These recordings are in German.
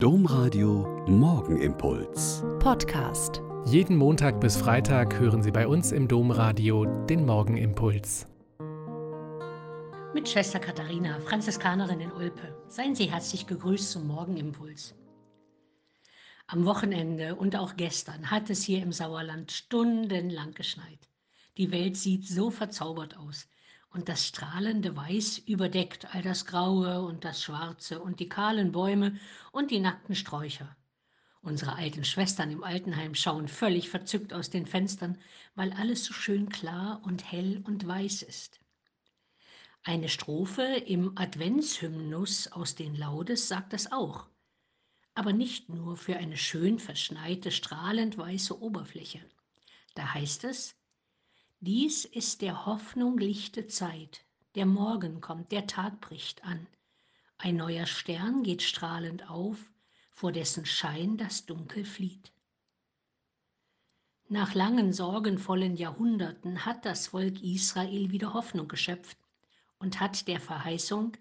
Domradio Morgenimpuls. Podcast. Jeden Montag bis Freitag hören Sie bei uns im Domradio den Morgenimpuls. Mit Schwester Katharina, Franziskanerin in Ulpe. Seien Sie herzlich gegrüßt zum Morgenimpuls. Am Wochenende und auch gestern hat es hier im Sauerland stundenlang geschneit. Die Welt sieht so verzaubert aus und das strahlende Weiß überdeckt all das Graue und das Schwarze und die kahlen Bäume und die nackten Sträucher. Unsere alten Schwestern im Altenheim schauen völlig verzückt aus den Fenstern, weil alles so schön klar und hell und weiß ist. Eine Strophe im Adventshymnus aus den Laudes sagt das auch, aber nicht nur für eine schön verschneite, strahlend weiße Oberfläche. Da heißt es, dies ist der Hoffnung lichte Zeit. Der Morgen kommt, der Tag bricht an. Ein neuer Stern geht strahlend auf, vor dessen Schein das Dunkel flieht. Nach langen sorgenvollen Jahrhunderten hat das Volk Israel wieder Hoffnung geschöpft und hat der Verheißung,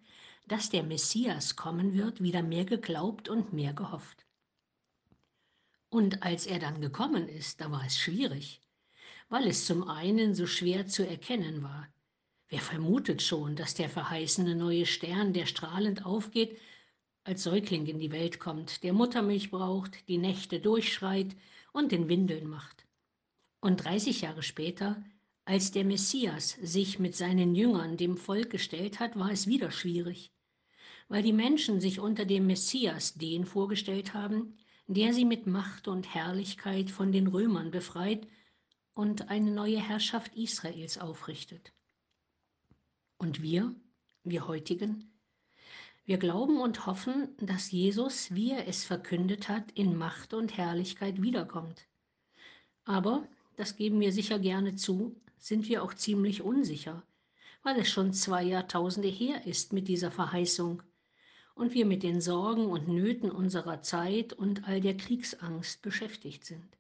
dass der Messias kommen wird, wieder mehr geglaubt und mehr gehofft. Und als er dann gekommen ist, da war es schwierig weil es zum einen so schwer zu erkennen war. Wer vermutet schon, dass der verheißene neue Stern, der strahlend aufgeht, als Säugling in die Welt kommt, der Muttermilch braucht, die Nächte durchschreit und den Windeln macht. Und 30 Jahre später, als der Messias sich mit seinen Jüngern dem Volk gestellt hat, war es wieder schwierig, weil die Menschen sich unter dem Messias den vorgestellt haben, der sie mit Macht und Herrlichkeit von den Römern befreit und eine neue Herrschaft Israels aufrichtet. Und wir, wir heutigen, wir glauben und hoffen, dass Jesus, wie er es verkündet hat, in Macht und Herrlichkeit wiederkommt. Aber, das geben wir sicher gerne zu, sind wir auch ziemlich unsicher, weil es schon zwei Jahrtausende her ist mit dieser Verheißung und wir mit den Sorgen und Nöten unserer Zeit und all der Kriegsangst beschäftigt sind.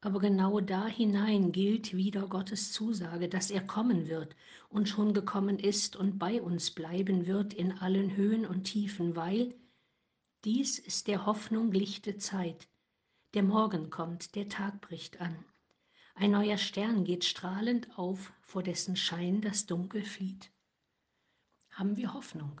Aber genau da hinein gilt wieder Gottes Zusage, dass er kommen wird und schon gekommen ist und bei uns bleiben wird in allen Höhen und Tiefen, weil dies ist der Hoffnung lichte Zeit. Der Morgen kommt, der Tag bricht an. Ein neuer Stern geht strahlend auf, vor dessen Schein das Dunkel flieht. Haben wir Hoffnung?